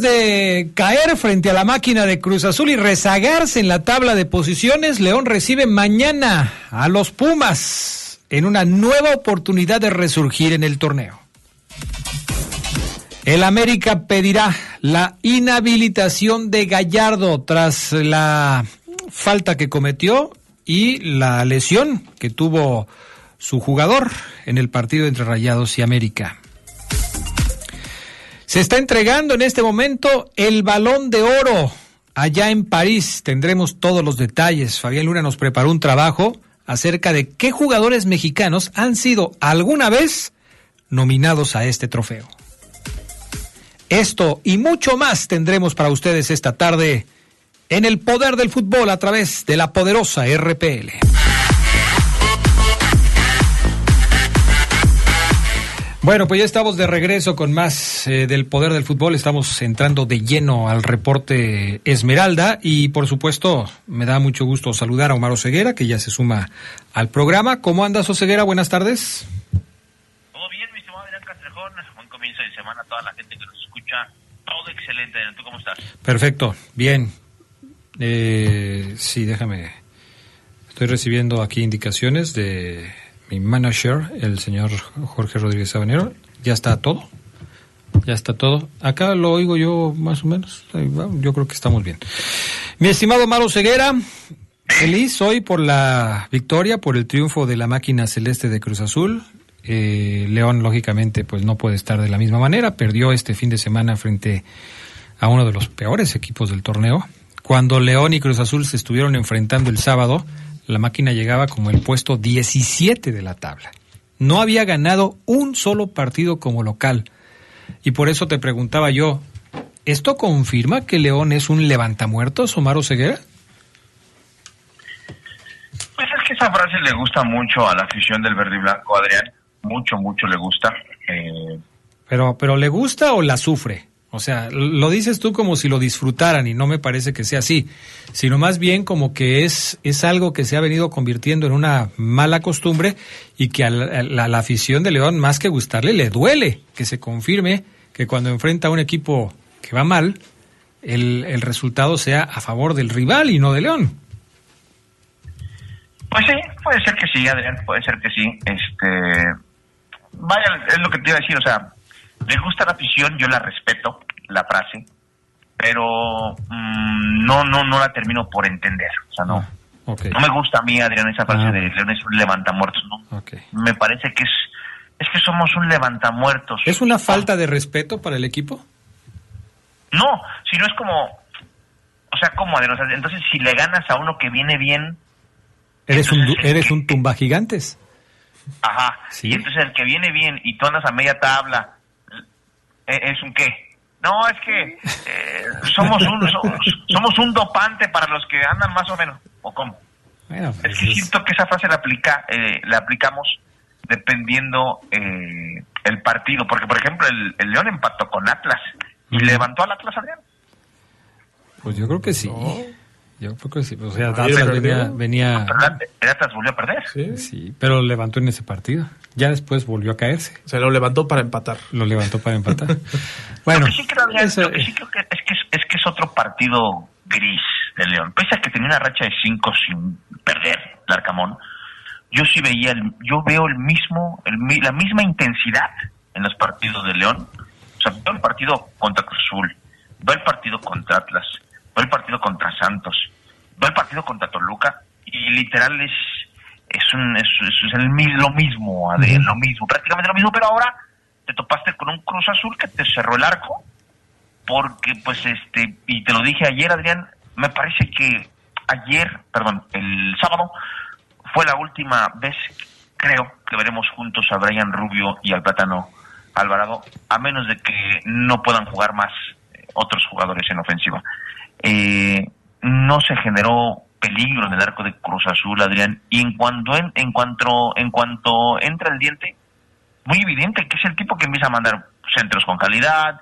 De caer frente a la máquina de Cruz Azul y rezagarse en la tabla de posiciones, León recibe mañana a los Pumas en una nueva oportunidad de resurgir en el torneo. El América pedirá la inhabilitación de Gallardo tras la falta que cometió y la lesión que tuvo su jugador en el partido entre Rayados y América. Se está entregando en este momento el balón de oro allá en París. Tendremos todos los detalles. Fabián Luna nos preparó un trabajo acerca de qué jugadores mexicanos han sido alguna vez nominados a este trofeo. Esto y mucho más tendremos para ustedes esta tarde en el poder del fútbol a través de la poderosa RPL. Bueno, pues ya estamos de regreso con más eh, del poder del fútbol. Estamos entrando de lleno al reporte Esmeralda y por supuesto me da mucho gusto saludar a Omar Oseguera que ya se suma al programa. ¿Cómo andas Oseguera? Buenas tardes. Todo bien, mi estimado Adrián Castrejón. Buen comienzo de semana a toda la gente que nos escucha. Todo excelente. ¿Tú cómo estás? Perfecto, bien. Eh, sí, déjame. Estoy recibiendo aquí indicaciones de mi manager, el señor Jorge Rodríguez Sabanero. Ya está todo. Ya está todo. Acá lo oigo yo más o menos. Yo creo que estamos bien. Mi estimado Maro Ceguera, feliz hoy por la victoria, por el triunfo de la máquina celeste de Cruz Azul. Eh, León, lógicamente, pues no puede estar de la misma manera. Perdió este fin de semana frente a uno de los peores equipos del torneo. Cuando León y Cruz Azul se estuvieron enfrentando el sábado, la máquina llegaba como el puesto 17 de la tabla. No había ganado un solo partido como local. Y por eso te preguntaba yo, ¿esto confirma que León es un levantamuertos, Omar Ceguera? Pues es que esa frase le gusta mucho a la afición del verde y blanco, Adrián. Mucho, mucho le gusta. Eh... Pero, pero ¿le gusta o la sufre? O sea, lo dices tú como si lo disfrutaran y no me parece que sea así, sino más bien como que es, es algo que se ha venido convirtiendo en una mala costumbre y que a la, afición de León, más que gustarle, le duele que se confirme que cuando enfrenta a un equipo que va mal, el, el resultado sea a favor del rival y no de León. Pues sí, puede ser que sí, Adrián, puede ser que sí. Este, vaya, es lo que te iba a decir, o sea, le gusta la afición, yo la respeto, la frase, pero mm, no, no, no la termino por entender. O sea, no. Ah, no me gusta a mí, Adrián, esa frase ah. de León es un levantamuertos, ¿no? Me parece que es, es que somos un levantamuertos. ¿Es una falta de respeto para el equipo? No, si no es como, o sea, ¿cómo, Adrián? entonces, si le ganas a uno que viene bien... Eres un, eres un tumba gigantes. Ajá, y entonces el que viene bien y tú andas a media tabla ¿Es un qué? No, es que eh, somos, un, somos, un dopante para los que andan más o menos. ¿O cómo? Pues es que siento que esa frase la, aplica, eh, la aplicamos dependiendo el partido. Porque, por ejemplo, el, León empató con Atlas y levantó al Atlas, Adrián. Pues yo creo que sí. Yo creo que sí. O sea, Atlas venía... venía... ¿El Atlas volvió a perder? Sí. sí, pero levantó en ese partido. Ya después volvió a caerse. Se lo levantó para empatar. Lo levantó para empatar. bueno, lo que sí creo, que, es, que es, otro partido gris de León. Pese a que tenía una racha de cinco sin perder, el Arcamón, yo sí veía, el, yo veo el mismo, el, la misma intensidad en los partidos de León. O sea, veo el partido contra Cruz Azul, veo el partido contra Atlas, veo el partido contra Santos, veo el partido contra Toluca y literal es es, un, es, es el, lo mismo, Adrián, lo mismo, prácticamente lo mismo, pero ahora te topaste con un Cruz Azul que te cerró el arco porque pues este, y te lo dije ayer Adrián, me parece que ayer, perdón, el sábado fue la última vez, creo, que veremos juntos a Brian Rubio y al Plátano Alvarado, a menos de que no puedan jugar más eh, otros jugadores en ofensiva. Eh, no se generó peligro en el arco de Cruz Azul, Adrián, y en cuanto en, en cuanto en cuanto entra el diente, muy evidente que es el tipo que empieza a mandar centros con calidad,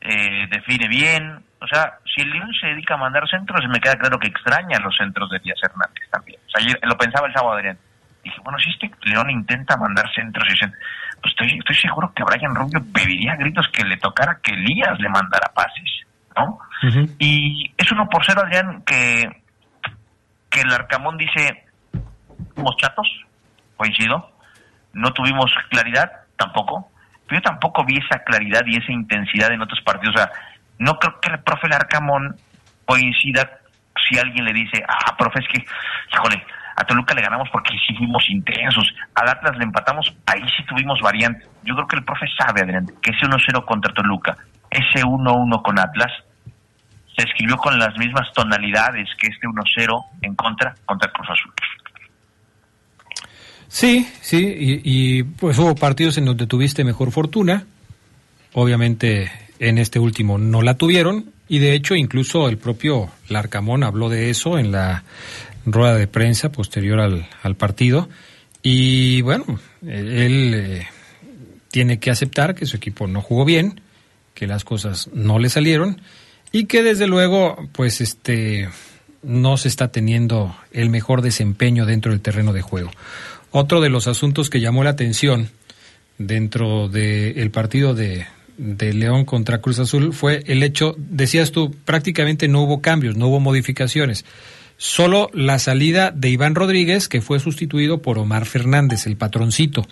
eh, define bien, o sea, si el León se dedica a mandar centros, me queda claro que extraña los centros de Díaz Hernández también. O sea, ayer lo pensaba el sábado, Adrián. Dije, bueno, si este León intenta mandar centros y centros, pues estoy, estoy seguro que Brian Rubio pediría gritos que le tocara que Elías le mandara pases, ¿no? Y es uno por cero, Adrián, que, que el Arcamón dice, somos chatos, coincido, no tuvimos claridad, tampoco, pero yo tampoco vi esa claridad y esa intensidad en otros partidos, o sea, no creo que el profe Larcamón coincida si alguien le dice, ah, profe, es que, híjole, a Toluca le ganamos porque sí fuimos intensos, al Atlas le empatamos, ahí sí tuvimos variantes. Yo creo que el profe sabe, Adrián, que ese 1-0 contra Toluca, ese 1-1 con Atlas, se escribió con las mismas tonalidades que este 1-0 en contra contra Cruz Azul. Sí, sí, y, pues hubo partidos en donde tuviste mejor fortuna, obviamente en este último no la tuvieron y de hecho incluso el propio Larcamón habló de eso en la rueda de prensa posterior al, al partido y bueno, él eh, tiene que aceptar que su equipo no jugó bien, que las cosas no le salieron y que desde luego pues este no se está teniendo el mejor desempeño dentro del terreno de juego. Otro de los asuntos que llamó la atención dentro del partido de, de León contra Cruz Azul fue el hecho, decías tú, prácticamente no hubo cambios, no hubo modificaciones. Solo la salida de Iván Rodríguez, que fue sustituido por Omar Fernández, el patroncito.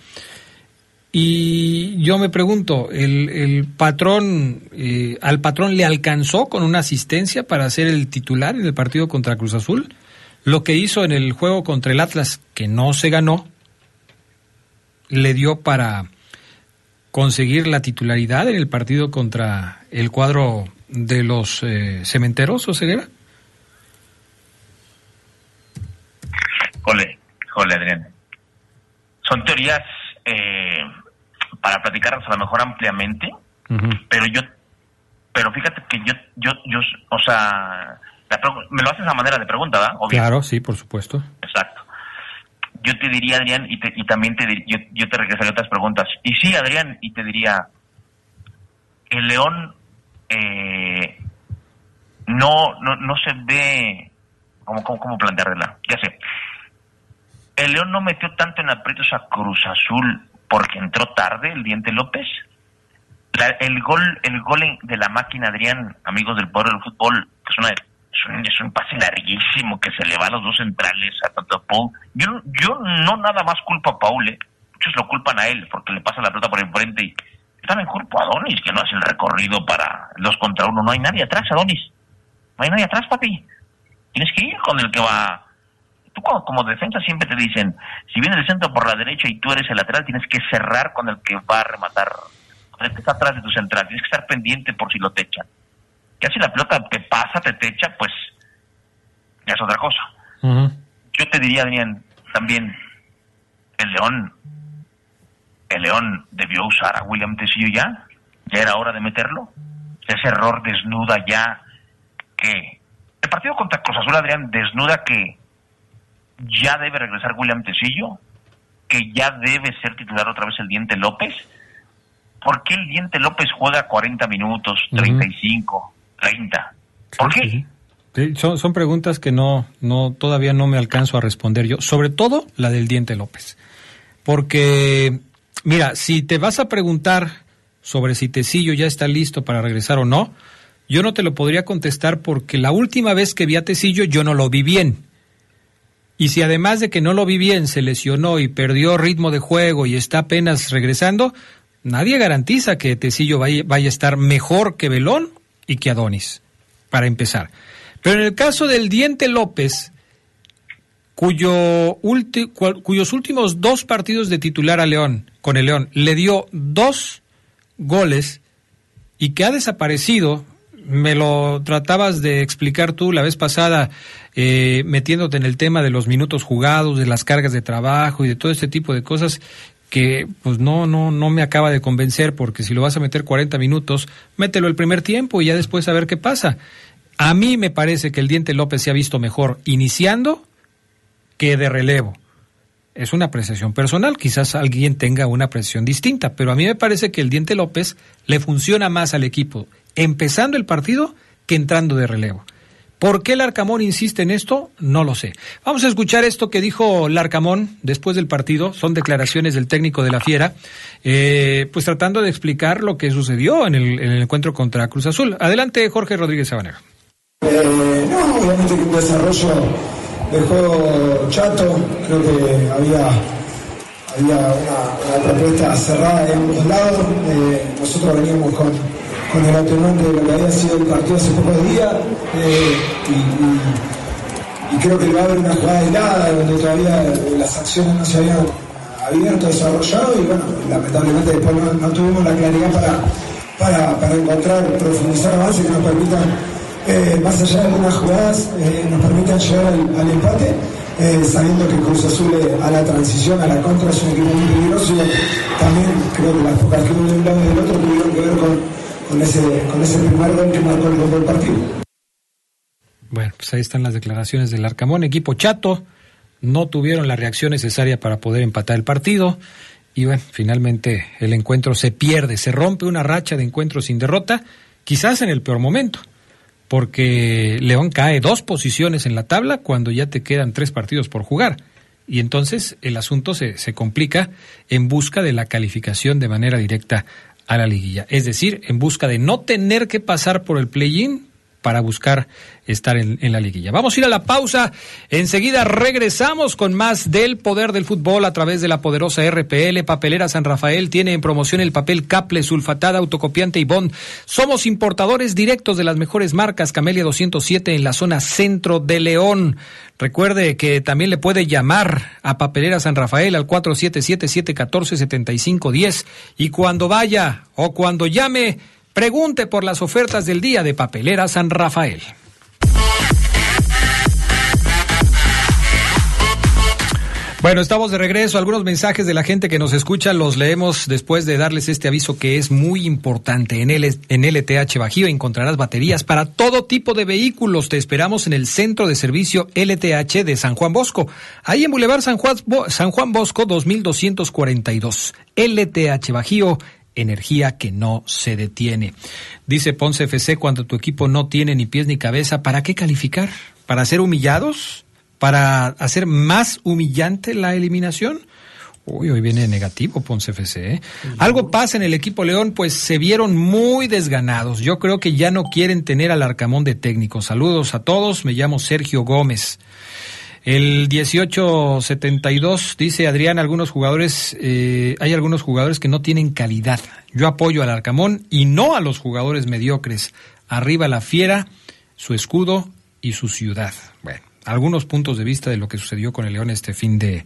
Y yo me pregunto, ¿el, el patrón, eh, al patrón le alcanzó con una asistencia para ser el titular en el partido contra Cruz Azul? Lo que hizo en el juego contra el Atlas, que no se ganó, le dio para conseguir la titularidad en el partido contra el cuadro de los eh, cementeros o ceguera? Jole, jole, Adrián. Son teorías eh, para platicarlas a lo mejor ampliamente, pero yo, pero fíjate que yo, yo, yo, o sea, me lo haces a manera de pregunta, ¿verdad? Claro, sí, por supuesto. Exacto yo te diría, Adrián, y, y también te yo, yo te regresaría otras preguntas. Y sí, Adrián, y te diría, el León eh, no, no, no se ve, ¿cómo, cómo, cómo plantearla? Ya sé. El León no metió tanto en aprietos a Cruz Azul porque entró tarde el Diente López. el gol el gol de la máquina, Adrián, amigos del poder del fútbol, que es una es un, pase larguísimo que se le va a los dos centrales, a tanto Paul. Yo, yo no nada más culpo a Paul, ¿eh? muchos lo culpan a él porque le pasa la pelota por enfrente y también culpo a Donis que no hace el recorrido para dos contra uno. No hay nadie atrás, Adonis. No hay nadie atrás, papi. Tienes que ir con el que va. Tú como, como defensa siempre te dicen, si viene el centro por la derecha y tú eres el lateral, tienes que cerrar con el que va a rematar, el que está atrás de tu central. Tienes que estar pendiente por si lo te echan ya si la pelota te pasa, te, te echa, pues ya es otra cosa. Yo te diría, Adrián, también el León, el León debió usar a William Tecillo ya, ya era hora de meterlo. Ese error desnuda ya que el partido contra Cruz Azul, Adrián, desnuda que ya debe regresar William Tecillo, que ya debe ser titular otra vez el Diente López. ¿Por qué el Diente López juega 40 minutos, 35? 30. ¿Por qué? son, son, preguntas que no, no, todavía no me alcanzo a responder yo, sobre todo la del diente López. Porque, mira, si te vas a preguntar sobre si Tecillo ya está listo para regresar o no, yo no te lo podría contestar porque la última vez que vi a Tecillo yo no lo vi bien. Y si además de que no lo vi bien se lesionó y perdió ritmo de juego y está apenas regresando, nadie garantiza que Tecillo vaya, a estar mejor que Belón y que Adonis, para empezar. Pero en el caso del Diente López, cuyo cuyos últimos dos partidos de titular a León, con el León, le dio dos goles y que ha desaparecido me lo tratabas de explicar tú la vez pasada, eh, metiéndote en el tema de los minutos jugados, de las cargas de trabajo y de todo este tipo de cosas que pues no, no, no me acaba de convencer porque si lo vas a meter 40 minutos, mételo el primer tiempo y ya después a ver qué pasa. A mí me parece que el Diente López se ha visto mejor iniciando que de relevo. Es una apreciación personal, quizás alguien tenga una apreciación distinta, pero a mí me parece que el Diente López le funciona más al equipo empezando el partido que entrando de relevo. ¿Por qué Larcamón insiste en esto? No lo sé. Vamos a escuchar esto que dijo Larcamón después del partido. Son declaraciones del técnico de la Fiera, eh, pues tratando de explicar lo que sucedió en el, encuentro contra Cruz Azul. Adelante, Jorge Rodríguez Sabanero. Eh, no, obviamente un desarrollo de juego chato. Creo que había, había una, propuesta cerrada de ambos lados. Eh, nosotros veníamos con con el atenuante de lo que había sido el partido hace pocos días eh, y, creo que va a haber una jugada helada donde todavía las acciones no se habían abierto, desarrollado y bueno, lamentablemente después no, tuvimos la claridad para, para, encontrar, profundizar avances que nos permitan, eh, más allá de algunas jugadas, eh, nos permitan llegar al, empate. sabiendo que Cruz Azul a la transición, a la contra es un equipo muy peligroso también creo que las pocas que uno de un lado y del otro tuvieron que ver con, con ese, con ese primer gol que marcó el del partido. Bueno, pues ahí están las declaraciones del Arcamón, equipo chato, no tuvieron la reacción necesaria para poder empatar el partido y bueno, finalmente el encuentro se pierde, se rompe una racha de encuentros sin derrota, quizás en el peor momento, porque León cae dos posiciones en la tabla cuando ya te quedan tres partidos por jugar. Y entonces el asunto se, se complica en busca de la calificación de manera directa a la liguilla. Es decir, en busca de no tener que pasar por el play-in para buscar estar en, la liguilla. Vamos a ir a la pausa. Enseguida regresamos con más del poder del fútbol a través de la poderosa RPL. Papelera San Rafael tiene en promoción el papel Caple, sulfatada, autocopiante y bond. Somos importadores directos de las mejores marcas Camelia 207 en la zona centro de León. Recuerde que también le puede llamar a Papelera San Rafael al 477-714-7510 y cuando vaya o cuando llame Pregunte por las ofertas del día de Papelera San Rafael. Bueno, estamos de regreso. Algunos mensajes de la gente que nos escucha los leemos después de darles este aviso que es muy importante. En, el, en LTH Bajío encontrarás baterías para todo tipo de vehículos. Te esperamos en el Centro de Servicio LTH de San Juan Bosco. Ahí en Boulevard San Juan, San Juan Bosco 2242. LTH Bajío energía que no se detiene. Dice Ponce FC, cuando tu equipo no tiene ni pies ni cabeza, ¿para qué calificar? ¿Para ser humillados? ¿Para hacer más humillante la eliminación? Uy, hoy viene negativo Ponce FC. ¿eh? Algo pasa en el equipo León, pues se vieron muy desganados. Yo creo que ya no quieren tener al Arcamón de técnico. Saludos a todos, me llamo Sergio Gómez. El 1872 dice Adrián, algunos jugadores, eh, hay algunos jugadores que no tienen calidad. Yo apoyo al Arcamón y no a los jugadores mediocres. Arriba la fiera, su escudo y su ciudad. Algunos puntos de vista de lo que sucedió con el León este fin de,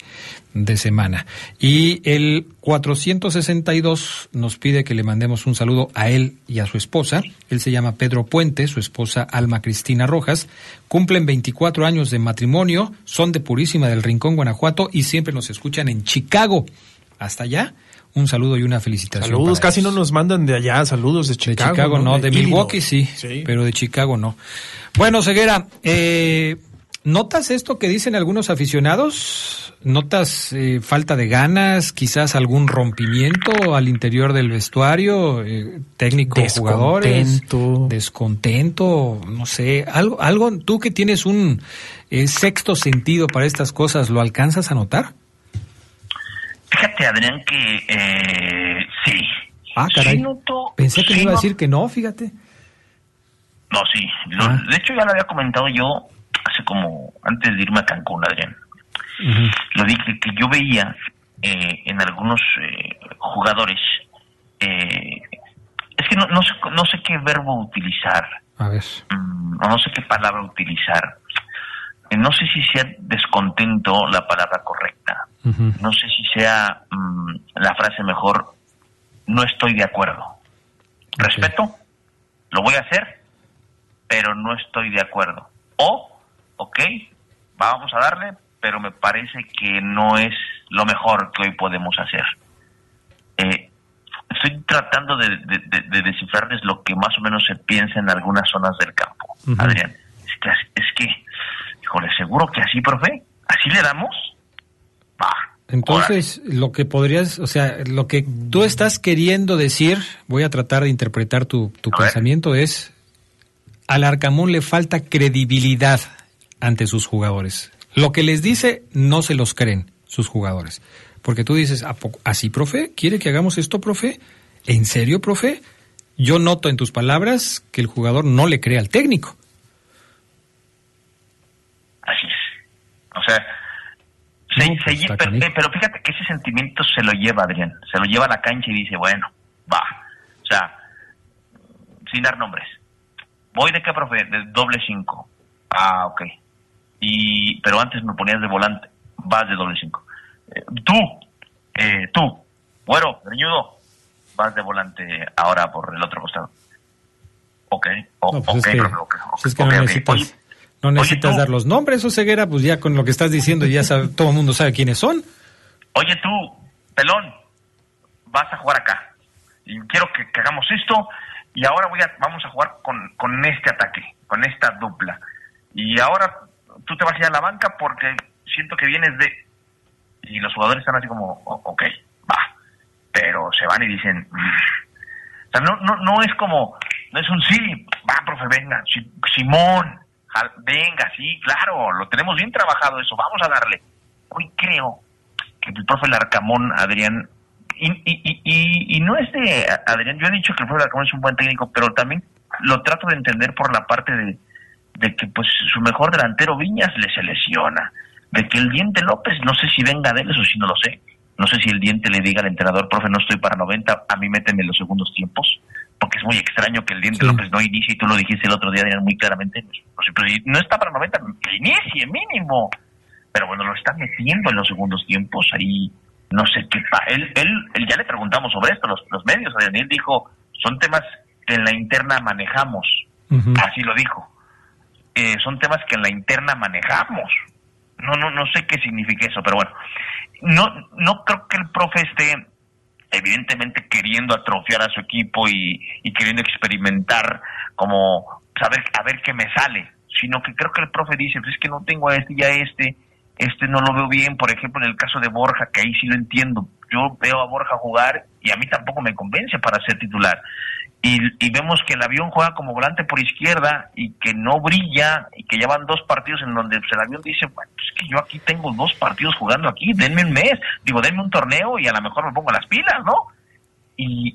semana. Y el 462 nos pide que le mandemos un saludo a él y a su esposa. Él se llama Pedro Puente, su esposa Alma Cristina Rojas. Cumplen 24 años de matrimonio, son de Purísima del Rincón, Guanajuato, y siempre nos escuchan en Chicago. Hasta allá un saludo y una felicitación. Saludos, casi no nos mandan de allá, saludos de Chicago. De Chicago no, de, Milwaukee sí, sí, pero de Chicago no. Bueno, Ceguera, eh, ¿Notas esto que dicen algunos aficionados? ¿Notas eh, falta de ganas, quizás algún rompimiento al interior del vestuario, eh, técnico, jugadores? Descontento, no sé, algo, algo, tú que tienes un eh, sexto sentido para estas cosas, ¿lo alcanzas a notar? Fíjate, Adrián, que sí. Ah, caray. Pensé que iba a decir que no, fíjate. No, sí. Ah. De hecho, ya lo había comentado yo hace como antes de irme a Cancún, Adrián. Lo dije que yo veía eh, en algunos eh, jugadores, eh, es que no, no, sé, no sé qué verbo utilizar, a ver. Mm, no sé qué palabra utilizar. no sé si sea descontento la palabra correcta. No sé si sea mm, la frase mejor, no estoy de acuerdo. Respeto, lo voy a hacer, pero no estoy de acuerdo. O, ok, vamos a darle, pero me parece que no es lo mejor que hoy podemos hacer. Eh, estoy tratando de, descifrarles lo que más o menos se piensa en algunas zonas del campo, Adrián. Es que, es que, híjole, seguro que así, profe, así le damos. Entonces, lo que podrías, o sea, lo que tú estás queriendo decir, voy a tratar de interpretar tu, pensamiento, es al Arcamón le falta credibilidad ante sus jugadores. Lo que les dice no se los creen sus jugadores. Porque tú dices, ¿así, profe? ¿Quiere que hagamos esto, profe? ¿En serio, profe? Yo noto en tus palabras que el jugador no le cree al técnico. Así es. O sea, pues pero, fíjate que ese sentimiento se lo lleva Adrián, se lo lleva a la cancha y dice, bueno, va. O sea, sin dar nombres. ¿Voy de qué, profe? De doble cinco. Ah, ok. Y, pero antes me ponías de volante. Vas de doble cinco. Eh, tú, eh, tú, bueno, reñudo, vas de volante ahora por el otro costado. Ok, no, pues es que, no necesitas, no necesitas dar los nombres, o ceguera, pues ya con lo que estás diciendo ya todo el mundo sabe quiénes son. Oye tú, pelón, vas a jugar acá. Y quiero que, hagamos esto y ahora voy a, vamos a jugar con, con este ataque, con esta dupla. Y ahora tú te vas a ir a la banca porque siento que vienes de y los jugadores están así como, ok, va, pero se van y dicen, mm". o sea, no, no, no es como, no es un sí, va, profe, venga, Simón, venga, sí, claro, lo tenemos bien trabajado eso, vamos a darle. Hoy creo que el profe Larcamón, Adrián, y, y, y, y, no es de Adrián, yo he dicho que el profe Larcamón es un buen técnico, pero también lo trato de entender por la parte de, de que pues su mejor delantero Viñas le se lesiona de que el diente López, no sé si venga de él, eso sí no lo sé. No sé si el diente le diga al entrenador, profe, no estoy para 90, a mí méteme en los segundos tiempos, porque es muy extraño que el diente López no inicie, y tú lo dijiste el otro día, muy claramente, pues, no está para 90, que inicie mínimo. Pero bueno, lo está metiendo en los segundos tiempos, ahí no sé qué. Él, él, él ya le preguntamos sobre esto, los, los medios, Daniel dijo, son temas que en la interna manejamos, así lo dijo. Eh, son temas que en la interna manejamos. No, no, no sé qué significa eso, pero bueno, no, no creo que el profe esté evidentemente queriendo atrofiar a su equipo y, queriendo experimentar como saber a ver qué me sale, sino que creo que el profe dice, pues es que no tengo a este y a este, este no lo veo bien, por ejemplo, en el caso de Borja, que ahí sí lo entiendo, yo veo a Borja jugar y a mí tampoco me convence para ser titular y, vemos que el avión juega como volante por izquierda y que no brilla y que llevan dos partidos en donde pues, el avión dice, bueno, es que yo aquí tengo dos partidos jugando aquí, denme un mes, digo, denme un torneo y a lo mejor me pongo las pilas, ¿no? Y,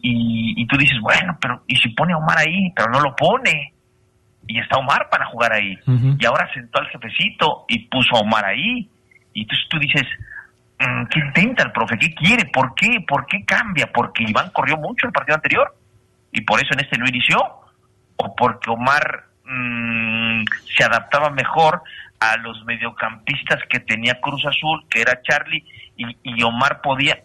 y, tú dices, bueno, pero ¿y si pone a Omar ahí? Pero no lo pone. Y está Omar para jugar ahí. Y ahora sentó al jefecito y puso a Omar ahí. Y entonces tú dices, ¿qué intenta el profe? ¿Qué quiere? ¿Por qué? ¿Por qué cambia? Porque Iván corrió mucho el partido anterior y por eso en este no inició, o porque Omar mm, se adaptaba mejor a los mediocampistas que tenía Cruz Azul, que era Charlie, y, Omar podía.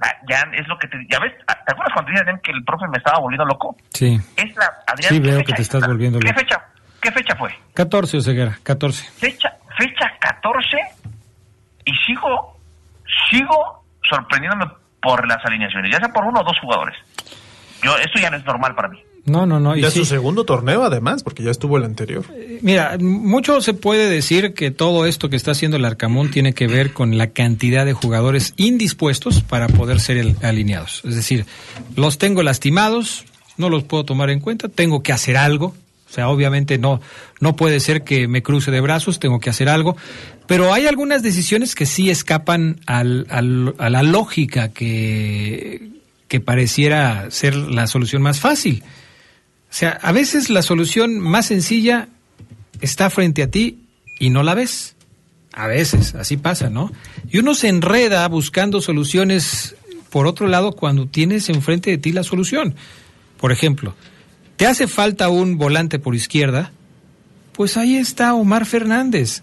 Ah, ya es lo que te. ¿Ya ves? Ah, ¿Te acuerdas cuando decían que el profe me estaba volviendo loco? Sí. Es la, Adrián, sí, veo que te estás volviendo loco. ¿Qué fecha, ¿Qué fecha fue? 14, Oseguera, 14. Fecha, fecha 14 y sigo, sigo sorprendiéndome por las alineaciones, ya sea por uno o dos jugadores. Yo, esto ya no es normal para mí. No, no, no. Y ya es su segundo torneo, además, porque ya estuvo el anterior. Eh, mira, mucho se puede decir que todo esto que está haciendo el Arcamón tiene que ver con la cantidad de jugadores indispuestos para poder ser alineados. Es decir, los tengo lastimados, no los puedo tomar en cuenta, tengo que hacer algo. O sea, obviamente no, no puede ser que me cruce de brazos, tengo que hacer algo. Pero hay algunas decisiones que sí escapan al, al, a la lógica que, que pareciera ser la solución más fácil. O sea, a veces la solución más sencilla está frente a ti y no la ves. A veces, así pasa, ¿no? Y uno se enreda buscando soluciones por otro lado cuando tienes enfrente de ti la solución. Por ejemplo, ¿te hace falta un volante por izquierda? Pues ahí está Omar Fernández.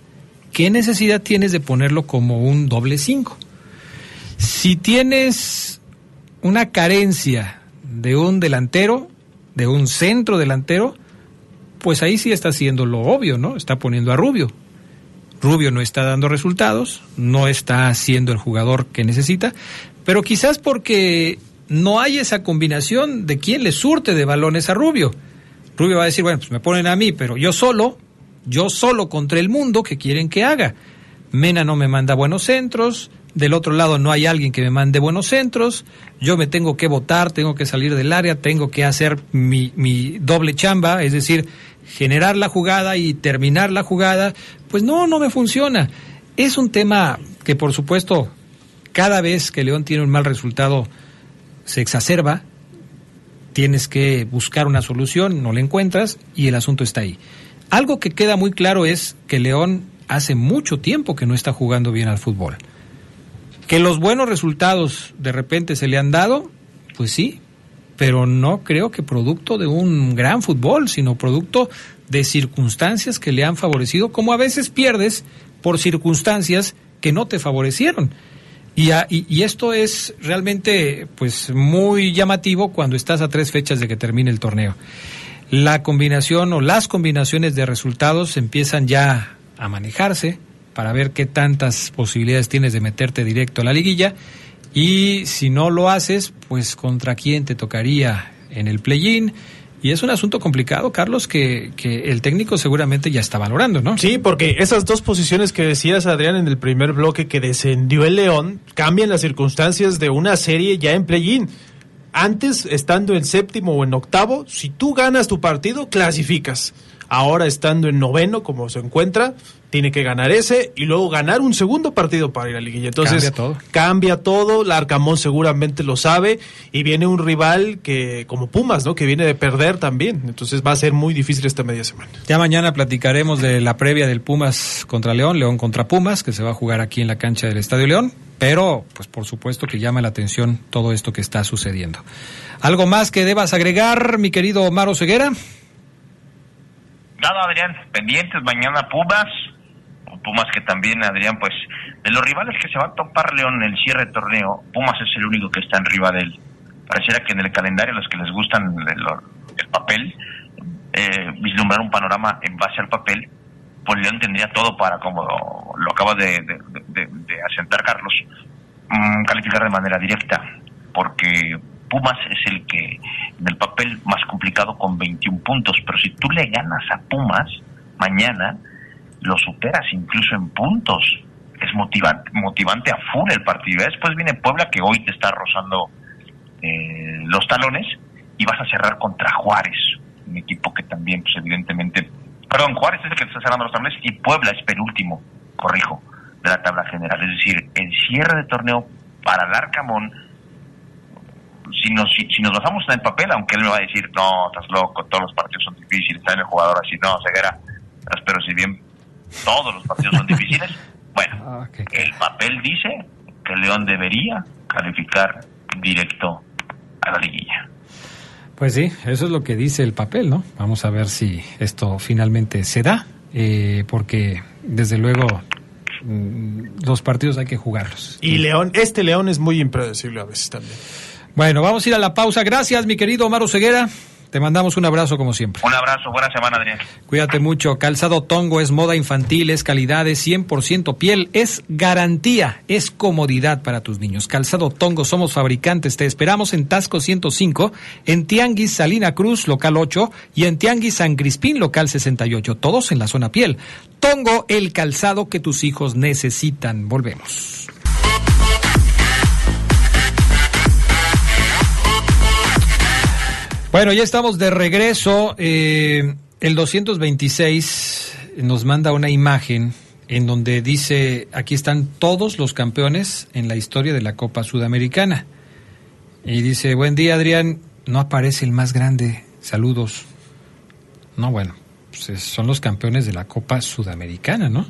¿Qué necesidad tienes de ponerlo como un doble cinco? Si tienes una carencia de un delantero, de un centro delantero, pues ahí sí está haciendo lo obvio, ¿no? Está poniendo a Rubio. Rubio no está dando resultados, no está siendo el jugador que necesita, pero quizás porque no hay esa combinación de quién le surte de balones a Rubio. Rubio va a decir, bueno, pues me ponen a mí, pero yo solo, yo solo contra el mundo, ¿qué quieren que haga? Mena no me manda buenos centros, del otro lado no hay alguien que me mande buenos centros, yo me tengo que votar, tengo que salir del área, tengo que hacer mi, mi doble chamba, es decir, generar la jugada y terminar la jugada, pues no, no me funciona. Es un tema que por supuesto cada vez que León tiene un mal resultado se exacerba, tienes que buscar una solución, no la encuentras y el asunto está ahí. Algo que queda muy claro es que León hace mucho tiempo que no está jugando bien al fútbol. Que los buenos resultados de repente se le han dado, pues sí, pero no creo que producto de un gran fútbol, sino producto de circunstancias que le han favorecido, como a veces pierdes por circunstancias que no te favorecieron. Y, y, esto es realmente pues muy llamativo cuando estás a tres fechas de que termine el torneo. La combinación o las combinaciones de resultados empiezan ya a manejarse para ver qué tantas posibilidades tienes de meterte directo a la liguilla y si no lo haces, pues contra quién te tocaría en el play-in y es un asunto complicado, Carlos, que, el técnico seguramente ya está valorando, ¿no? Sí, porque esas dos posiciones que decías, Adrián, en el primer bloque que descendió el León, cambian las circunstancias de una serie ya en play-in. Antes, estando en séptimo o en octavo, si tú ganas tu partido, clasificas. Ahora, estando en noveno, como se encuentra, tiene que ganar ese y luego ganar un segundo partido para ir a la liguilla. Entonces cambia todo. Cambia todo, Larcamón seguramente lo sabe y viene un rival que como Pumas, ¿no? Que viene de perder también. Entonces va a ser muy difícil esta media semana. Ya mañana platicaremos de la previa del Pumas contra León, León contra Pumas, que se va a jugar aquí en la cancha del Estadio León, pero pues por supuesto que llama la atención todo esto que está sucediendo. ¿Algo más que debas agregar, mi querido Maro Ceguera? Adrián, pendientes mañana Pumas, Pumas que también, Adrián, pues de los rivales que se va a topar León en el cierre torneo, Pumas es el único que está en riva de él. Pareciera que en el calendario, los que les gustan el, papel, eh, vislumbrar un panorama en base al papel, pues León tendría todo para, como lo acaba de, asentar Carlos, mm, calificar de manera directa, porque Pumas es el que en el papel más complicado con 21 puntos, pero si tú le ganas a Pumas mañana, lo superas incluso en puntos. Es motivante, motivante a full el partido. Después viene Puebla, que hoy te está rozando eh, los talones, y vas a cerrar contra Juárez, un equipo que también, pues evidentemente. Perdón, Juárez es el que está cerrando los talones, y Puebla es penúltimo, corrijo, de la tabla general. Es decir, el cierre de torneo para el Arcamón si nos, si, nos basamos en el papel, aunque él me va a decir, no, estás loco, todos los partidos son difíciles, está en el jugador así, no, ceguera. Pero si bien todos los partidos son difíciles. Bueno, ah, el papel dice que León debería calificar directo a la liguilla. Pues sí, eso es lo que dice el papel, ¿no? Vamos a ver si esto finalmente se da, eh, porque desde luego mm, los partidos hay que jugarlos. Y León, este León es muy impredecible a veces también. Bueno, vamos a ir a la pausa. Gracias, mi querido Omar Ceguera. Te mandamos un abrazo como siempre. Un abrazo, buena semana, Adrián. Cuídate mucho. Calzado Tongo es moda infantil, es calidad, es 100% piel, es garantía, es comodidad para tus niños. Calzado Tongo, somos fabricantes. Te esperamos en Tasco 105, en Tianguis Salina Cruz, local 8, y en Tianguis San Crispín, local 68. Todos en la zona piel. Tongo, el calzado que tus hijos necesitan. Volvemos. Bueno, ya estamos de regreso. Eh, el 226 nos manda una imagen en donde dice, aquí están todos los campeones en la historia de la Copa Sudamericana. Y dice, buen día Adrián, no aparece el más grande, saludos. No, bueno, pues son los campeones de la Copa Sudamericana, ¿no?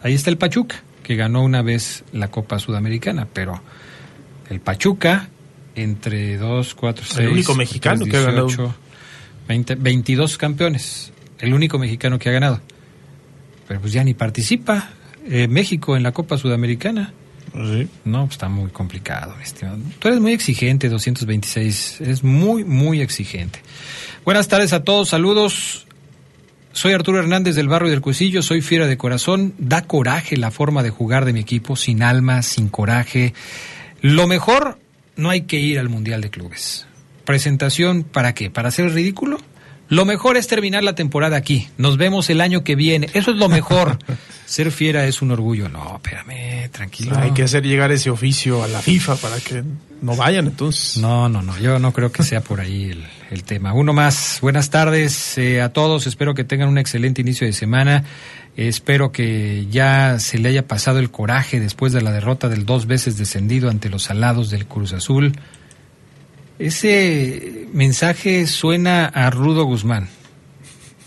Ahí está el Pachuca, que ganó una vez la Copa Sudamericana, pero el Pachuca entre 2, 4, 6. El único mexicano que ha ganado. 20, 22 campeones. El único mexicano que ha ganado. Pero pues ya ni participa eh, México en la Copa Sudamericana. ¿Sí? No, pues está muy complicado, estimado. Tú eres muy exigente, 226. Es muy, muy exigente. Buenas tardes a todos, saludos. Soy Arturo Hernández del barrio del Cuecillo, soy fiera de corazón. Da coraje la forma de jugar de mi equipo, sin alma, sin coraje. Lo mejor, no hay que ir al Mundial de Clubes. Presentación, ¿para qué? ¿Para hacer el ridículo? Lo mejor es terminar la temporada aquí. Nos vemos el año que viene. Eso es lo mejor. Ser fiera es un orgullo. No, espérame, tranquilo. Hay que hacer llegar ese oficio a la FIFA para que no vayan entonces. No, no, no. Yo no creo que sea por ahí el, tema. Uno más. Buenas tardes eh, a todos. Espero que tengan un excelente inicio de semana. Espero que ya se le haya pasado el coraje después de la derrota del dos veces descendido ante los alados del Cruz Azul. Ese mensaje suena a Rudo Guzmán.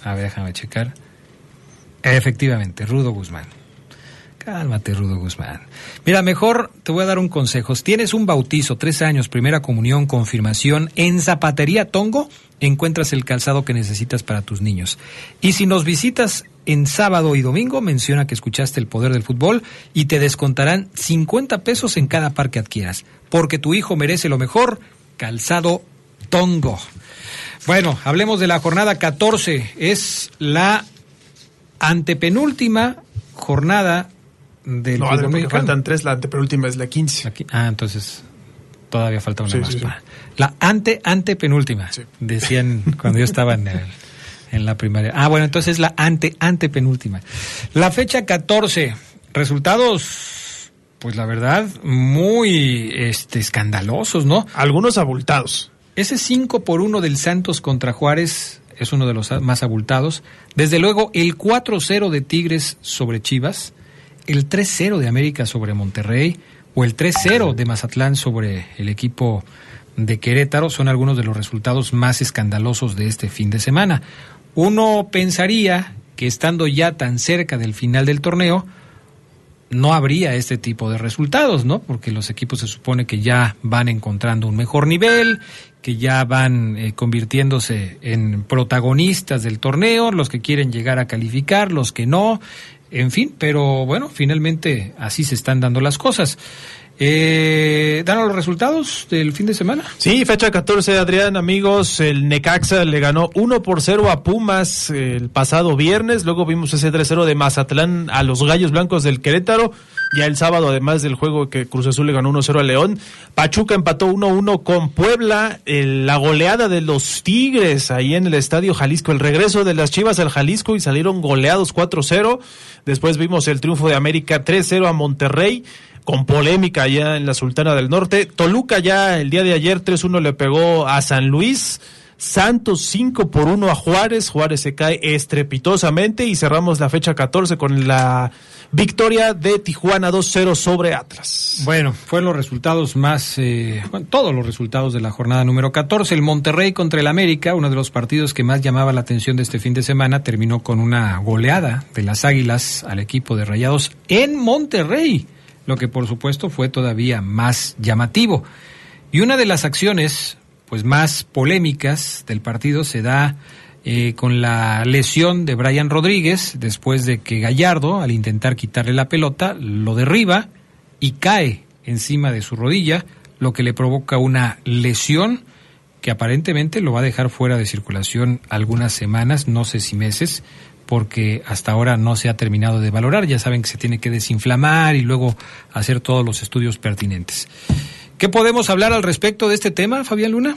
A ver, déjame checar. Efectivamente, Rudo Guzmán. Cálmate, Rudo Guzmán. Mira, mejor te voy a dar un consejo. tienes un bautizo, tres años, primera comunión, confirmación, en Zapatería Tongo encuentras el calzado que necesitas para tus niños. Y si nos visitas en sábado y domingo, menciona que escuchaste el poder del fútbol y te descontarán 50 pesos en cada par que adquieras. Porque tu hijo merece lo mejor Calzado Tongo. Bueno, hablemos de la jornada 14. Es la antepenúltima jornada del no, fútbol faltan tres, la antepenúltima es la 15. ah, entonces todavía falta una más. La ante antepenúltima, decían cuando yo estaba en, en la primaria. Ah, bueno, entonces la ante antepenúltima. La fecha 14, resultados pues la verdad, muy este, escandalosos, ¿no? Algunos abultados. Ese 5 por 1 del Santos contra Juárez es uno de los más abultados. Desde luego, el 4-0 de Tigres sobre Chivas, el 3-0 de América sobre Monterrey o el 3-0 de Mazatlán sobre el equipo de Querétaro son algunos de los resultados más escandalosos de este fin de semana. Uno pensaría que estando ya tan cerca del final del torneo, no habría este tipo de resultados, ¿no? Porque los equipos se supone que ya van encontrando un mejor nivel, que ya van eh, convirtiéndose en protagonistas del torneo, los que quieren llegar a calificar, los que no, en fin, pero bueno, finalmente así se están dando las cosas. Eh, ¿Daron los resultados del fin de semana? Sí, fecha 14, Adrián, amigos. El Necaxa le ganó 1 por 0 a Pumas el pasado viernes. Luego vimos ese 3-0 de Mazatlán a los Gallos Blancos del Querétaro. Ya el sábado, además del juego que Cruz Azul le ganó 1-0 a León. Pachuca empató 1-1 con Puebla. la goleada de los Tigres ahí en el Estadio Jalisco. El regreso de las Chivas al Jalisco y salieron goleados 4-0. Después vimos el triunfo de América 3-0 a Monterrey con polémica ya en la Sultana del Norte. Toluca ya el día de ayer 3-1 le pegó a San Luis. Santos 5 por 1 a Juárez. Juárez se cae estrepitosamente y cerramos la fecha 14 con la victoria de Tijuana 2-0 sobre Atlas. Bueno, fueron los resultados más, eh, todos los resultados de la jornada número 14. El Monterrey contra el América, uno de los partidos que más llamaba la atención de este fin de semana, terminó con una goleada de las Águilas al equipo de Rayados en Monterrey lo que por supuesto fue todavía más llamativo. Y una de las acciones pues más polémicas del partido se da eh, con la lesión de Brian Rodríguez después de que Gallardo, al intentar quitarle la pelota, lo derriba y cae encima de su rodilla, lo que le provoca una lesión que aparentemente lo va a dejar fuera de circulación algunas semanas, no sé si meses, porque hasta ahora no se ha terminado de valorar. Ya saben que se tiene que desinflamar y luego hacer todos los estudios pertinentes. ¿Qué podemos hablar al respecto de este tema, Fabián Luna?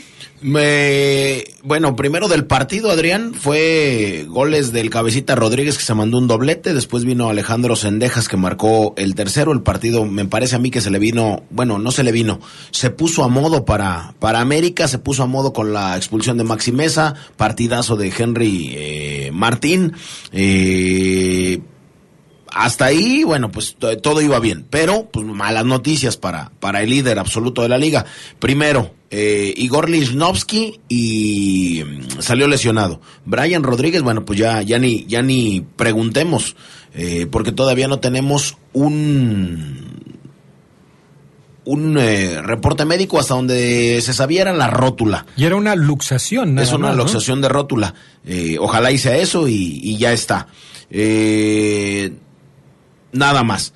bueno, primero del partido, Adrián, fue goles del cabecita Rodríguez que se mandó un doblete, después vino Alejandro Sendejas que marcó el tercero, el partido me parece a mí que se le vino, bueno, no se le vino, se puso a modo para, para América, se puso a modo con la expulsión de Maxi Mesa, partidazo de Henry eh, Martín, eh, hasta ahí, bueno, pues todo iba bien, pero pues malas noticias para, para el líder absoluto de la liga. Primero, eh, Igor Lichnowsky y mm, salió lesionado. Brian Rodríguez, bueno, pues ya, ya ni, ya ni preguntemos, eh, porque todavía no tenemos un un eh, reporte médico hasta donde se sabía era la rótula. Y era una luxación, Es una luxación de rótula. ojalá hice eso y, y ya está. Eh, nada más.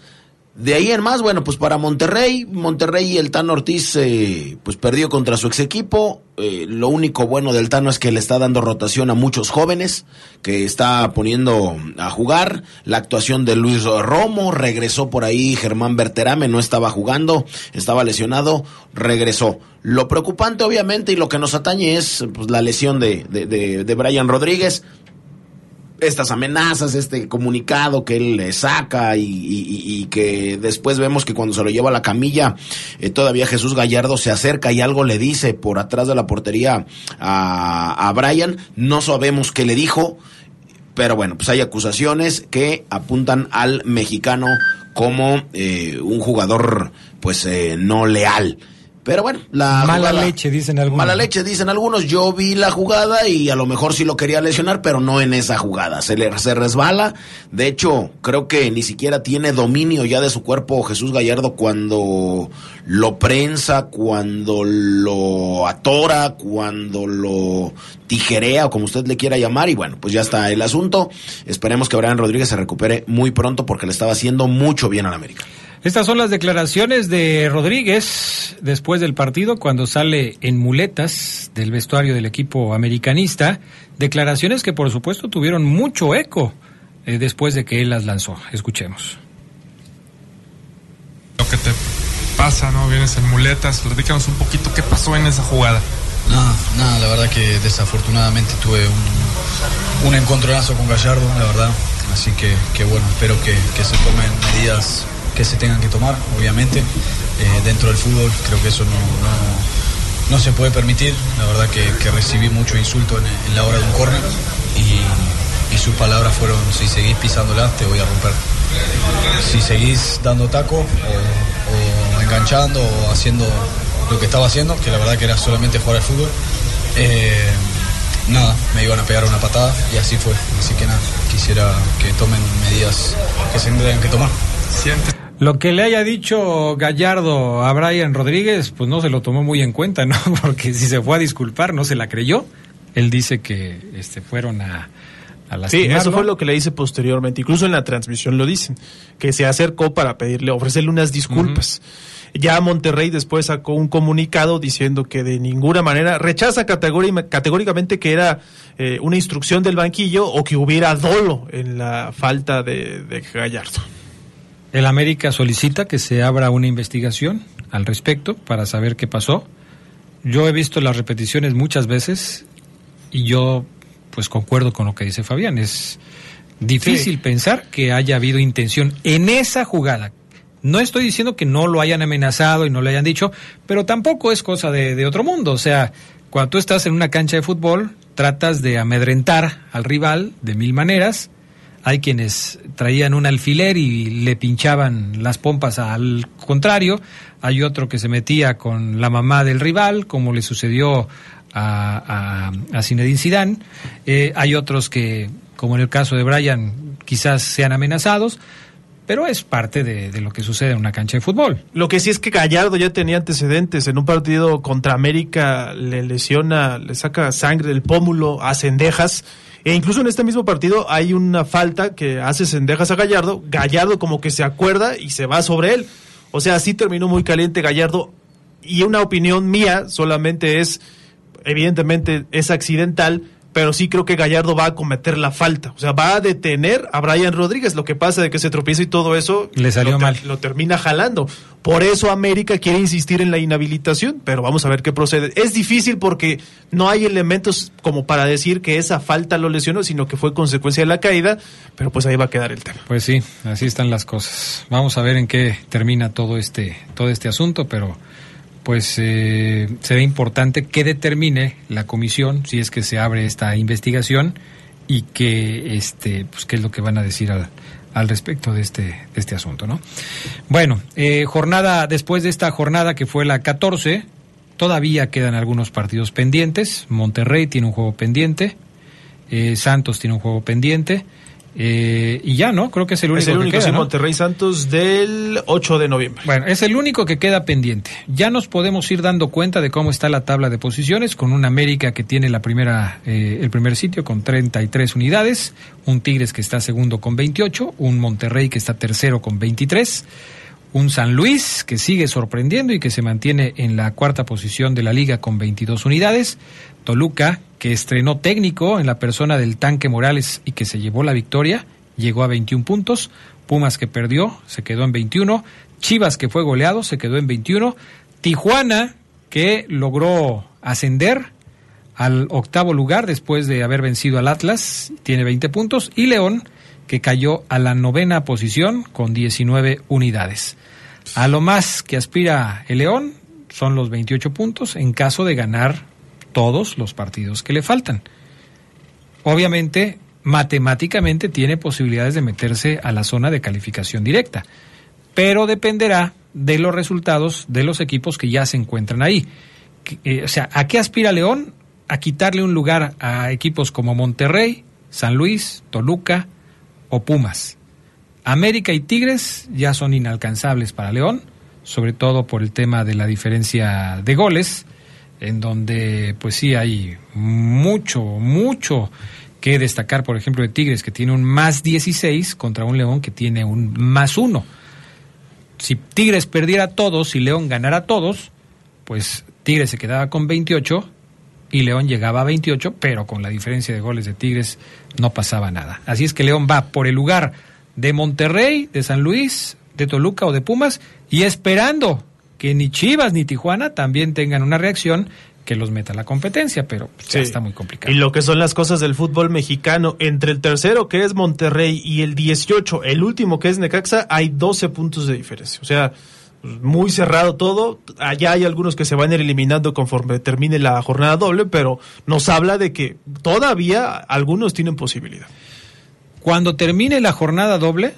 De ahí en más, bueno, pues para Monterrey, Monterrey y el Tano Ortiz, eh, pues perdió contra su ex equipo. Eh, lo único bueno del Tano es que le está dando rotación a muchos jóvenes, que está poniendo a jugar. La actuación de Luis Romo, regresó por ahí Germán Berterame, no estaba jugando, estaba lesionado, regresó. Lo preocupante, obviamente, y lo que nos atañe es pues, la lesión de, de, de, de Brian Rodríguez estas amenazas, este comunicado que él le saca y, que después vemos que cuando se lo lleva a la camilla, eh, todavía Jesús Gallardo se acerca y algo le dice por atrás de la portería a, a Brian. No sabemos qué le dijo, pero bueno, pues hay acusaciones que apuntan al mexicano como eh, un jugador pues eh, no leal. Pero bueno, la mala leche dicen algunos. Mala leche dicen algunos. Yo vi la jugada y a lo mejor sí lo quería lesionar, pero no en esa jugada. Se le se resbala. De hecho, creo que ni siquiera tiene dominio ya de su cuerpo Jesús Gallardo cuando lo prensa, cuando lo atora, cuando lo tijerea o como usted le quiera llamar. Y bueno, pues ya está el asunto. Esperemos que Brian Rodríguez se recupere muy pronto porque le estaba haciendo mucho bien al América. Estas son las declaraciones de Rodríguez después del partido cuando sale en muletas del vestuario del equipo americanista. Declaraciones que por supuesto tuvieron mucho eco eh, después de que él las lanzó. Escuchemos. Lo que te pasa, ¿no? Vienes en muletas, platícanos un poquito qué pasó en esa jugada. Nada, nada, la verdad que desafortunadamente tuve un, un encontronazo con Gallardo, la verdad. Así que, que bueno, espero que, que se tomen medidas que se tengan que tomar, obviamente. Eh, dentro del fútbol creo que eso no, no, se puede permitir. La verdad que, recibí mucho insulto en, la hora de un córner y, sus palabras fueron, si seguís pisándola te voy a romper. Si seguís dando taco o, enganchando o haciendo lo que estaba haciendo, que la verdad que era solamente jugar al fútbol, eh, nada, me iban a pegar una patada y así fue. Así que nada, quisiera que tomen medidas que se tengan que tomar. Lo que le haya dicho Gallardo a Brian Rodríguez, pues no se lo tomó muy en cuenta, ¿no? Porque si se fue a disculpar, no se la creyó. Él dice que este, fueron a, a Sí, eso fue lo que le dice posteriormente. Incluso en la transmisión lo dicen, que se acercó para pedirle, ofrecerle unas disculpas. Uh -huh. Ya Monterrey después sacó un comunicado diciendo que de ninguna manera rechaza categóricamente que era eh, una instrucción del banquillo o que hubiera dolo en la falta de, de Gallardo. El América solicita que se abra una investigación al respecto para saber qué pasó. Yo he visto las repeticiones muchas veces y yo pues concuerdo con lo que dice Fabián. Es difícil sí. pensar que haya habido intención en esa jugada. No estoy diciendo que no lo hayan amenazado y no le hayan dicho, pero tampoco es cosa de, de otro mundo. O sea, cuando tú estás en una cancha de fútbol, tratas de amedrentar al rival de mil maneras hay quienes traían un alfiler y le pinchaban las pompas al contrario, hay otro que se metía con la mamá del rival, como le sucedió a, a, a Zinedine eh, hay otros que, como en el caso de Brian, quizás sean amenazados, pero es parte de, de, lo que sucede en una cancha de fútbol. Lo que sí es que Gallardo ya tenía antecedentes. En un partido contra América le lesiona, le saca sangre del pómulo a Cendejas. E incluso en este mismo partido hay una falta que hace Cendejas a Gallardo. Gallardo como que se acuerda y se va sobre él. O sea, así terminó muy caliente Gallardo. Y una opinión mía solamente es, evidentemente es accidental, pero sí creo que Gallardo va a cometer la falta. O sea, va a detener a Brian Rodríguez. Lo que pasa de que se tropieza y todo eso le salió lo, mal. Lo termina jalando. Por eso América quiere insistir en la inhabilitación, pero vamos a ver qué procede. Es difícil porque no hay elementos como para decir que esa falta lo lesionó, sino que fue consecuencia de la caída, pero pues ahí va a quedar el tema. Pues sí, así están las cosas. Vamos a ver en qué termina todo este, todo este asunto, pero pues eh, será importante que determine la comisión si es que se abre esta investigación y que este pues qué es lo que van a decir al, al respecto de este, de este asunto, ¿no? Bueno, eh, jornada, después de esta jornada que fue la 14, todavía quedan algunos partidos pendientes. Monterrey tiene un juego pendiente, eh, Santos tiene un juego pendiente. Eh, y ya, ¿no? Creo que es el único, es el único que queda, ¿no? Monterrey Santos del 8 de noviembre. Bueno, es el único que queda pendiente. Ya nos podemos ir dando cuenta de cómo está la tabla de posiciones con un América que tiene la primera, eh, el primer sitio con 33 unidades, un Tigres que está segundo con 28, un Monterrey que está tercero con 23, Un San Luis que sigue sorprendiendo y que se mantiene en la cuarta posición de la liga con 22 unidades. Toluca, que estrenó técnico en la persona del tanque Morales y que se llevó la victoria, llegó a 21 puntos. Pumas que perdió, se quedó en 21. Chivas que fue goleado, se quedó en 21. Tijuana que logró ascender al octavo lugar después de haber vencido al Atlas, tiene 20 puntos. Y León que cayó a la novena posición con 19 unidades. A lo más que aspira el León son los 28 puntos en caso de ganar todos los partidos que le faltan. Obviamente, matemáticamente tiene posibilidades de meterse a la zona de calificación directa, pero dependerá de los resultados de los equipos que ya se encuentran ahí. Eh, o sea, ¿a qué aspira León? A quitarle un lugar a equipos como Monterrey, San Luis, Toluca o Pumas. América y Tigres ya son inalcanzables para León, sobre todo por el tema de la diferencia de goles, en donde pues sí hay mucho, mucho que destacar, por ejemplo, de Tigres, que tiene un más 16 contra un León que tiene un más 1. Si Tigres perdiera todos y León ganara todos, pues Tigres se quedaba con 28 y León llegaba a 28, pero con la diferencia de goles de Tigres no pasaba nada. Así es que León va por el lugar de Monterrey, de San Luis, de Toluca o de Pumas y esperando que ni Chivas ni Tijuana también tengan una reacción que los meta a la competencia, pero ya está muy complicado. Y lo que son las cosas del fútbol mexicano, entre el tercero que es Monterrey y el 18, el último que es Necaxa, hay 12 puntos de diferencia. O sea, muy cerrado todo. Allá hay algunos que se van a ir eliminando conforme termine la jornada doble, pero nos habla de que todavía algunos tienen posibilidad. Cuando termine la jornada doble,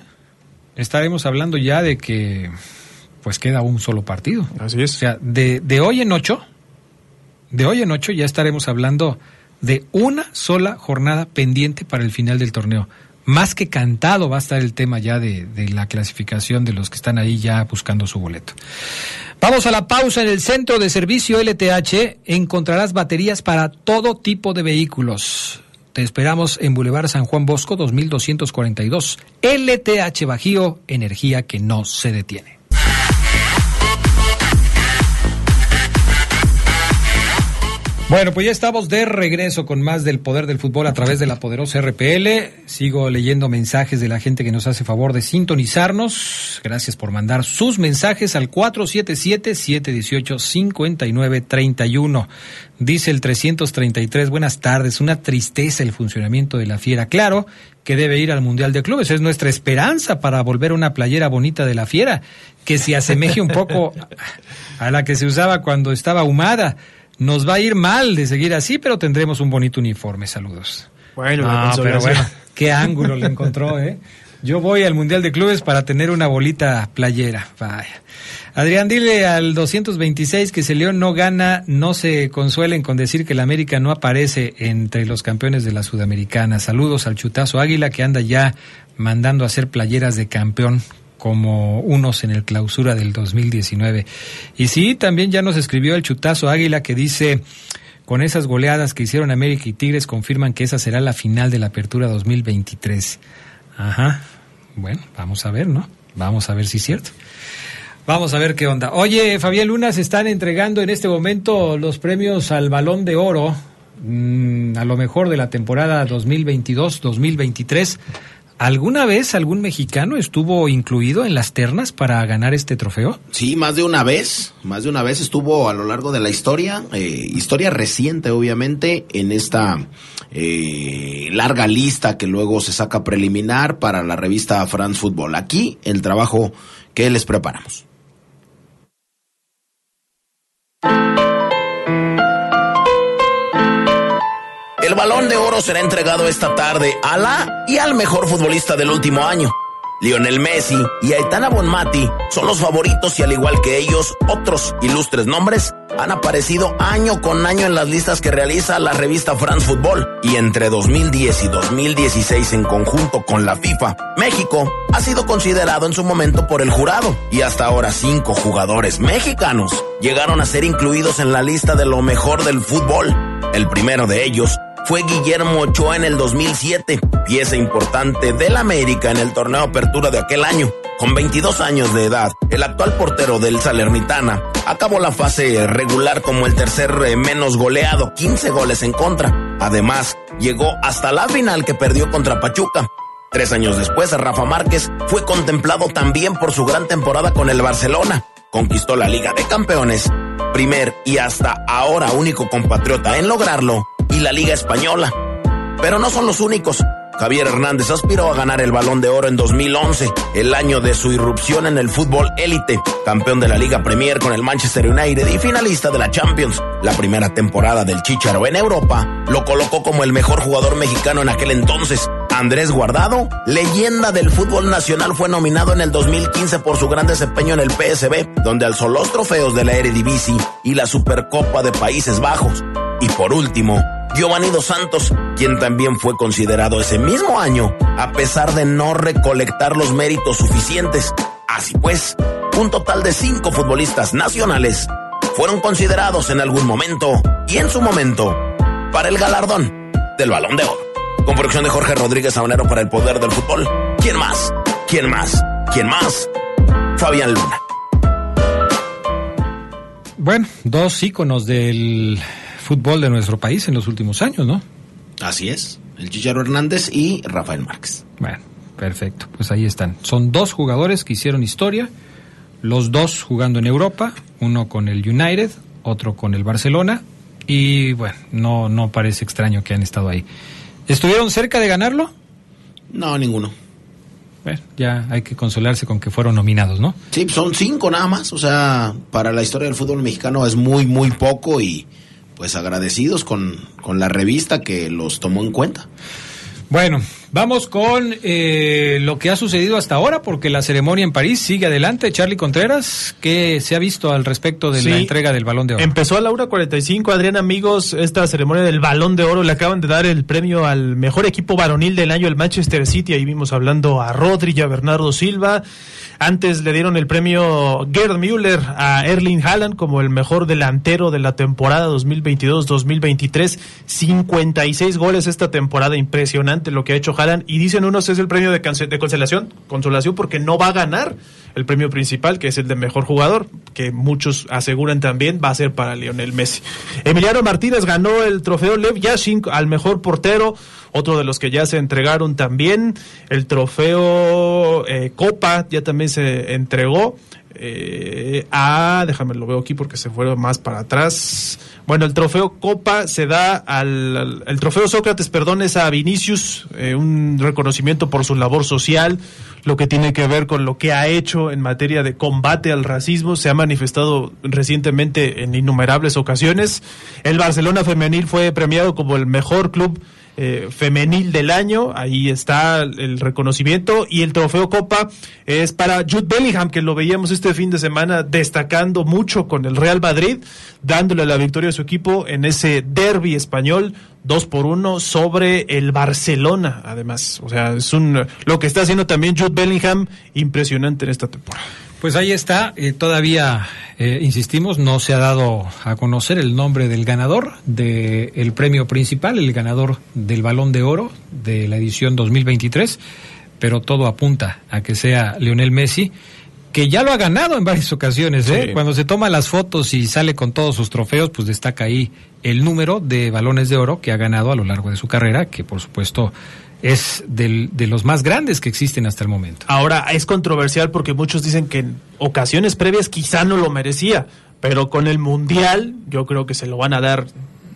estaremos hablando ya de que pues queda un solo partido. Así es. O sea, de, de hoy en ocho, de hoy en ocho ya estaremos hablando de una sola jornada pendiente para el final del torneo. Más que cantado va a estar el tema ya de, de, la clasificación de los que están ahí ya buscando su boleto. Vamos a la pausa en el centro de servicio LTH. Encontrarás baterías para todo tipo de vehículos. Te esperamos en Boulevard San Juan Bosco 2242. LTH Bajío, energía que no se detiene. Bueno, pues ya estamos de regreso con más del poder del fútbol a través de la poderosa RPL. Sigo leyendo mensajes de la gente que nos hace favor de sintonizarnos. Gracias por mandar sus mensajes al 477-718-5931. Dice el 333, buenas tardes, una tristeza el funcionamiento de la fiera. Claro que debe ir al Mundial de Clubes, es nuestra esperanza para volver a una playera bonita de la fiera, que se asemeje un poco a la que se usaba cuando estaba ahumada. Nos va a ir mal de seguir así, pero tendremos un bonito uniforme. Saludos. Bueno, no, pero bueno, qué ángulo le encontró, ¿eh? Yo voy al Mundial de Clubes para tener una bolita playera. Vaya. Adrián, dile al 226 que si León no gana, no se consuelen con decir que el América no aparece entre los campeones de la Sudamericana. Saludos al Chutazo Águila que anda ya mandando a hacer playeras de campeón como unos en el clausura del 2019. Y sí, también ya nos escribió el chutazo Águila que dice, con esas goleadas que hicieron América y Tigres confirman que esa será la final de la apertura 2023. Ajá, bueno, vamos a ver, ¿no? Vamos a ver si es cierto. Vamos a ver qué onda. Oye, Fabián Luna, se están entregando en este momento los premios al Balón de Oro, mmm, a lo mejor de la temporada 2022-2023. ¿Alguna vez algún mexicano estuvo incluido en las ternas para ganar este trofeo? Sí, más de una vez, más de una vez estuvo a lo largo de la historia, eh, historia reciente obviamente, en esta eh, larga lista que luego se saca preliminar para la revista France Football. Aquí el trabajo que les preparamos. El balón de oro será entregado esta tarde a la y al mejor futbolista del último año. Lionel Messi y Aitana Bonmati son los favoritos y al igual que ellos, otros ilustres nombres han aparecido año con año en las listas que realiza la revista France Football. Y entre 2010 y 2016 en conjunto con la FIFA, México ha sido considerado en su momento por el jurado. Y hasta ahora cinco jugadores mexicanos llegaron a ser incluidos en la lista de lo mejor del fútbol. El primero de ellos fue Guillermo Ochoa en el 2007, pieza importante del América en el torneo Apertura de aquel año. Con 22 años de edad, el actual portero del Salernitana acabó la fase regular como el tercer eh, menos goleado, 15 goles en contra. Además, llegó hasta la final que perdió contra Pachuca. Tres años después, Rafa Márquez fue contemplado también por su gran temporada con el Barcelona. Conquistó la Liga de Campeones, primer y hasta ahora único compatriota en lograrlo, y la Liga Española. Pero no son los únicos. Javier Hernández aspiró a ganar el Balón de Oro en 2011, el año de su irrupción en el fútbol élite, campeón de la Liga Premier con el Manchester United y finalista de la Champions. La primera temporada del Chicharo en Europa lo colocó como el mejor jugador mexicano en aquel entonces. Andrés Guardado, leyenda del fútbol nacional, fue nominado en el 2015 por su gran desempeño en el PSB, donde alzó los trofeos de la Eredivisie y la Supercopa de Países Bajos. Y por último, Giovanni Dos Santos, quien también fue considerado ese mismo año, a pesar de no recolectar los méritos suficientes. Así pues, un total de cinco futbolistas nacionales fueron considerados en algún momento y en su momento para el galardón del Balón de Oro. Con producción de Jorge Rodríguez Sabanero para el Poder del Fútbol. ¿Quién más? ¿Quién más? ¿Quién más? Fabián Luna. Bueno, dos íconos del fútbol de nuestro país en los últimos años, ¿no? Así es, el Chicharo Hernández y Rafael Márquez. Bueno, perfecto, pues ahí están. Son dos jugadores que hicieron historia, los dos jugando en Europa, uno con el United, otro con el Barcelona, y bueno, no, no parece extraño que han estado ahí. ¿Estuvieron cerca de ganarlo? No, ninguno. Bueno, ya hay que consolarse con que fueron nominados, ¿no? Sí, son cinco nada más, o sea, para la historia del fútbol mexicano es muy, muy poco y pues agradecidos con, con la revista que los tomó en cuenta. Bueno, vamos con eh, lo que ha sucedido hasta ahora, porque la ceremonia en París sigue adelante. Charlie Contreras, ¿qué se ha visto al respecto de la entrega del Balón de Oro? Empezó a la hora 45, Adrián, amigos, esta ceremonia del Balón de Oro. Le acaban de dar el premio al mejor equipo varonil del año, el Manchester City. Ahí vimos hablando a Rodri y a Bernardo Silva. Antes le dieron el premio Gerd Müller a Erling Haaland como el mejor delantero de la temporada 2022-2023. 56 goles esta temporada, impresionante lo que ha hecho Y dicen unos es el premio de, de consolación, consolación porque no va a ganar el premio principal, que es el de mejor jugador, que muchos aseguran también va a ser para Lionel Messi. Emiliano Martínez ganó el trofeo Lev Yashin al mejor portero otro de los que ya se entregaron también, el trofeo eh, Copa ya también se entregó. Eh, a, déjame lo veo aquí porque se fueron más para atrás. Bueno, el trofeo Copa se da al, el trofeo Sócrates, perdón, es a Vinicius, eh, un reconocimiento por su labor social, lo que tiene que ver con lo que ha hecho en materia de combate al racismo, se ha manifestado recientemente en innumerables ocasiones. El Barcelona femenil fue premiado como el mejor club eh, femenil del año. Ahí está el reconocimiento. Y el trofeo Copa es para Jude Bellingham, que lo veíamos este fin de semana destacando mucho con el Real Madrid, dándole la victoria a su equipo en ese derby español. Dos por uno sobre el Barcelona, además. O sea, es un lo que está haciendo también Jude Bellingham impresionante en esta temporada. Pues ahí está, eh, todavía eh, insistimos, no se ha dado a conocer el nombre del ganador del premio principal, el ganador del Balón de Oro de la edición 2023, pero todo apunta a que sea Lionel Messi, que ya lo ha ganado en varias ocasiones. ¿eh? Cuando se toma las fotos y sale con todos sus trofeos, pues destaca ahí el número de balones de oro que ha ganado a lo largo de su carrera, que por supuesto es del, de los más grandes que existen hasta el momento. Ahora, es controversial porque muchos dicen que en ocasiones previas quizá no lo merecía, pero con el Mundial yo creo que se lo van a dar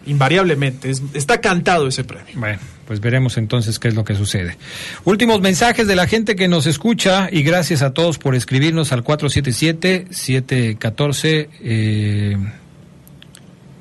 invariablemente. está cantado ese premio. Bueno, pues veremos entonces qué es lo que sucede. Últimos mensajes de la gente que nos escucha y gracias a todos por escribirnos al 477-714. Eh,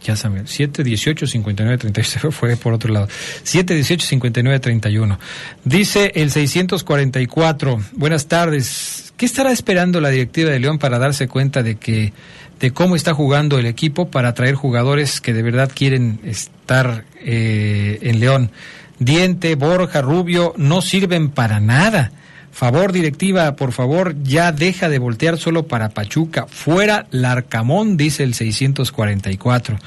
ya saben, 7, 18, 59, 36, fue por otro lado. 7, 18, 59, 31. Dice el 644, buenas tardes, ¿qué estará esperando la directiva de León para darse cuenta de que, de cómo está jugando el equipo para atraer jugadores que de verdad quieren estar eh, en León? Diente, Borja, Rubio, no sirven para nada. Favor, directiva, por favor, ya deja de voltear solo para Pachuca. Fuera Larcamón, dice el 644.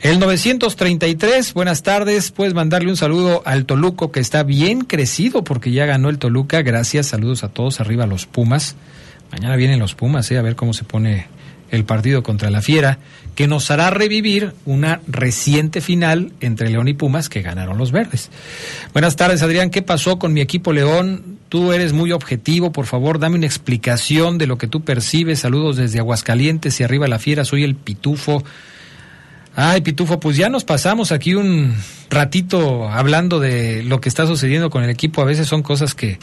El 933, buenas tardes. Puedes mandarle un saludo al Toluco que está bien crecido porque ya ganó el Toluca. Gracias, saludos a todos. Arriba los Pumas. Mañana vienen los Pumas, ¿eh? a ver cómo se pone el partido contra la Fiera, que nos hará revivir una reciente final entre León y Pumas que ganaron los verdes. Buenas tardes, Adrián. ¿Qué pasó con mi equipo León? Tú eres muy objetivo, por favor, dame una explicación de lo que tú percibes. Saludos desde Aguascalientes y arriba la Fiera, soy el Pitufo. Ay, Pitufo, pues ya nos pasamos aquí un ratito hablando de lo que está sucediendo con el equipo. A veces son cosas que,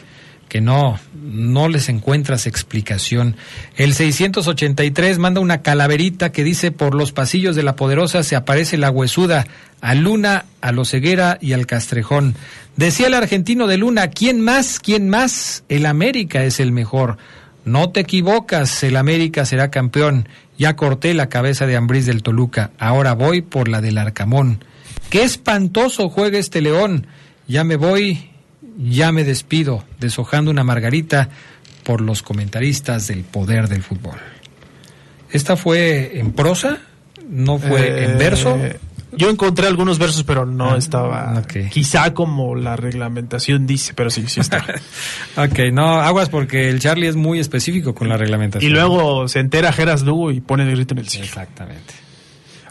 que no, no les encuentras explicación. El 683 manda una calaverita que dice por los pasillos de la poderosa se aparece la huesuda a Luna, a Los Ceguera y al Castrejón. Decía el argentino de Luna, ¿quién más? ¿quién más? El América es el mejor. No te equivocas, el América será campeón. Ya corté la cabeza de Ambriz del Toluca, ahora voy por la del Arcamón. Qué espantoso juega este león. Ya me voy, ya me despido, deshojando una margarita por los comentaristas del poder del fútbol. ¿Esta fue en prosa? ¿No fue en Eh, verso? Yo encontré algunos versos, pero no Ah, estaba. Quizá como la reglamentación dice, pero sí, sí está. Ok, no, aguas porque el Charlie es muy específico con la y reglamentación. luego se entera Geras Lugo y pone el grito en el cielo. Exactamente.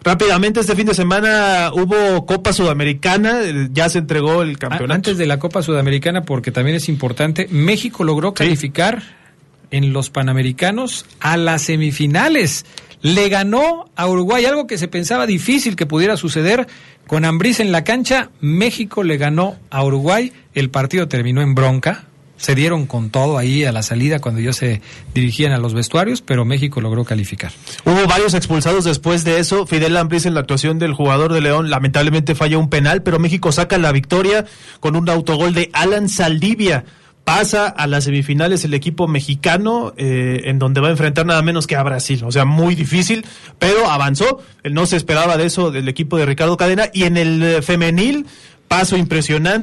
Rápidamente, este fin de semana hubo Copa Sudamericana, ya se entregó el A- campeonato. Antes de la Copa Sudamericana, porque también es importante, México logró calificar en los Panamericanos a las semifinales. Le ganó a Uruguay, algo que se pensaba difícil que pudiera suceder. Con Ambriz en la cancha, México le ganó a Uruguay. El partido terminó en bronca. Se dieron con todo ahí a la salida cuando ellos se dirigían a los vestuarios, pero México logró calificar. Hubo varios expulsados después de eso. Fidel Ambriz en la actuación del jugador de León lamentablemente falla un penal, pero México saca la victoria con un autogol de Alan Saldivia. Pasa a las semifinales el equipo mexicano, eh, en donde va a enfrentar nada menos que a Brasil. O sea, muy difícil, pero avanzó. No se esperaba de eso del equipo de Ricardo Cadena. Y en el eh, femenil, paso impresionante.